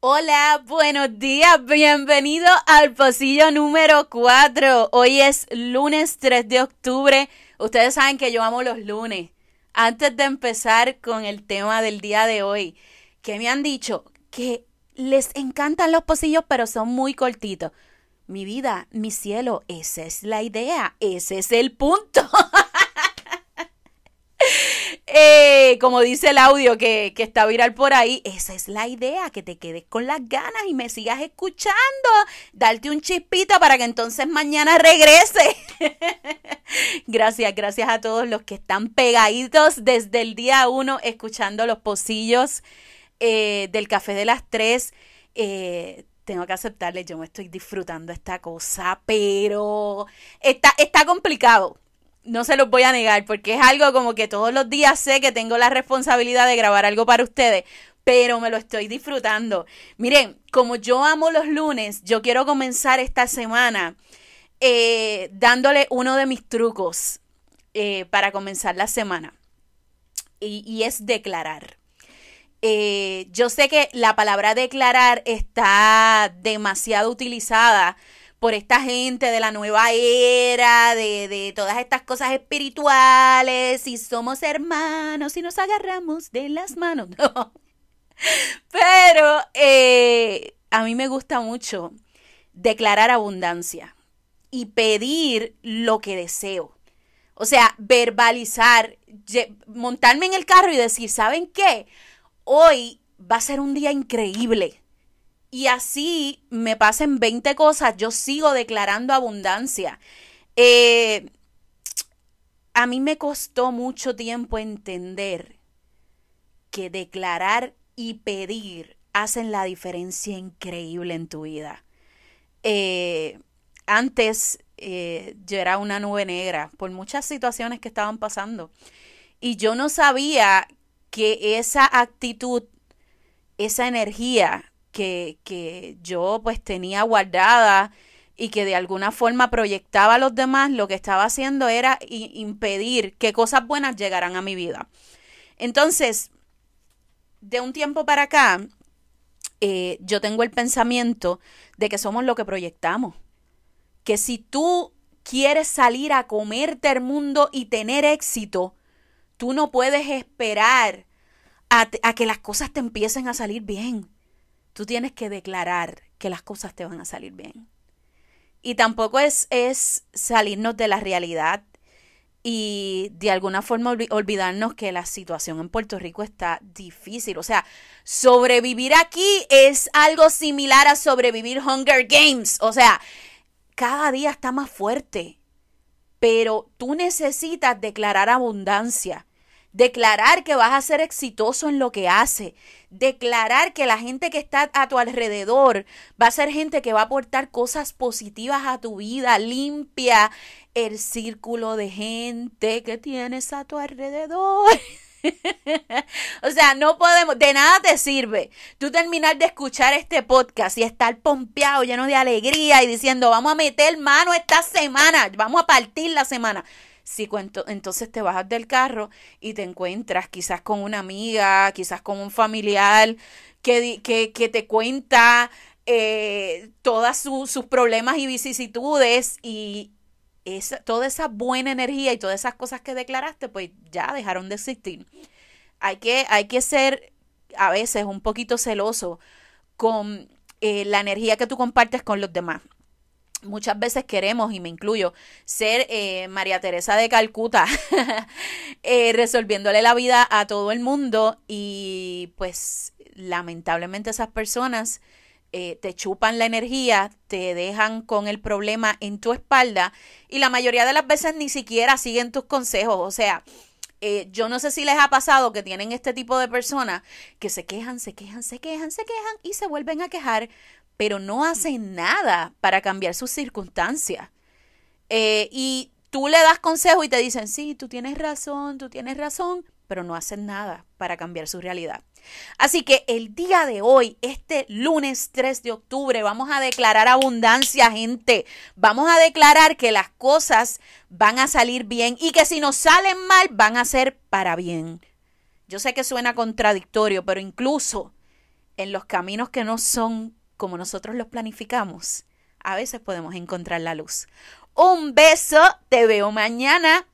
Hola, buenos días, bienvenido al pasillo número 4. Hoy es lunes 3 de octubre. Ustedes saben que yo amo los lunes. Antes de empezar con el tema del día de hoy, que me han dicho que les encantan los pasillos, pero son muy cortitos. Mi vida, mi cielo, esa es la idea, ese es el punto. Eh, como dice el audio que, que, está viral por ahí, esa es la idea, que te quedes con las ganas y me sigas escuchando, darte un chispito para que entonces mañana regrese. gracias, gracias a todos los que están pegaditos desde el día uno escuchando los pocillos eh, del café de las tres. Eh, tengo que aceptarle, yo me estoy disfrutando esta cosa, pero está, está complicado no se los voy a negar, porque es algo como que todos los días sé que tengo la responsabilidad de grabar algo para ustedes, pero me lo estoy disfrutando. Miren, como yo amo los lunes, yo quiero comenzar esta semana eh, dándole uno de mis trucos eh, para comenzar la semana. Y, es declarar. Eh, yo sé que la palabra declarar está demasiado utilizada por esta gente de la nueva era, de, de todas estas cosas espirituales, y somos hermanos y nos agarramos de las manos. No. Pero eh, a mí me gusta mucho declarar abundancia y pedir lo que deseo. O sea, verbalizar, montarme en el carro y decir, ¿saben qué? Hoy va a ser un día increíble y así me pasen 20 cosas, yo sigo declarando abundancia. Eh, a mí me costó mucho tiempo entender que declarar y pedir hacen la diferencia increíble en tu vida. Eh, antes eh, yo era una nube negra por muchas situaciones que estaban pasando y yo no sabía que esa actitud, esa energía que, que yo pues tenía guardada y que de alguna forma proyectaba a los demás, lo que estaba haciendo era impedir que cosas buenas llegaran a mi vida. Entonces, de un tiempo para acá, eh, yo tengo el pensamiento de que somos lo que proyectamos. Que si tú quieres salir a comerte el mundo y tener éxito, tú no puedes esperar a, a que las cosas te empiecen a salir bien. Tú tienes que declarar que las cosas te van a salir bien. Y tampoco es, es salirnos de la realidad y de alguna forma olvidarnos que la situación en Puerto Rico está difícil. O sea, sobrevivir aquí es algo similar a sobrevivir Hunger Games. O sea, cada día está más fuerte. Pero tú necesitas declarar abundancia declarar que vas a ser exitoso en lo que hace, declarar que la gente que está a tu alrededor va a ser gente que va a aportar cosas positivas a tu vida, limpia el círculo de gente que tienes a tu alrededor. o sea, no podemos, de nada te sirve tú terminar de escuchar este podcast y estar pompeado, lleno de alegría y diciendo, vamos a meter mano esta semana, vamos a partir la semana. Si cuento, entonces te bajas del carro y te encuentras quizás con una amiga, quizás con un familiar que, que, que te cuenta eh, todas sus problemas y vicisitudes y esa, toda esa buena energía y todas esas cosas que declaraste, pues ya dejaron de existir. Hay que, hay que ser a veces un poquito celoso con eh, la energía que tú compartes con los demás muchas veces queremos, y me incluyo, ser eh, María Teresa de Calcuta, eh, resolviéndole la vida a todo el mundo y pues lamentablemente esas personas eh, te chupan la energía, te dejan con el problema en tu espalda y la mayoría de las veces ni siquiera siguen tus consejos, o sea, yo no sé si les ha pasado que tienen este tipo de personas que se quejan, se quejan, se quejan, se quejan y se vuelven a quejar pero no hacen nada para cambiar sus circunstancias. Eh, y tú le das consejo y te dicen, sí, tú tienes razón, tú tienes razón, pero no hacen nada para cambiar su realidad. Así que el día de hoy, este lunes 3 de octubre, vamos a declarar abundancia, gente. Vamos a declarar que las cosas van a salir bien y que si nos salen mal, van a ser para bien. Yo sé que suena contradictorio, pero incluso en los caminos que no son como nosotros los planificamos, a veces podemos encontrar la luz. Un beso, te veo mañana.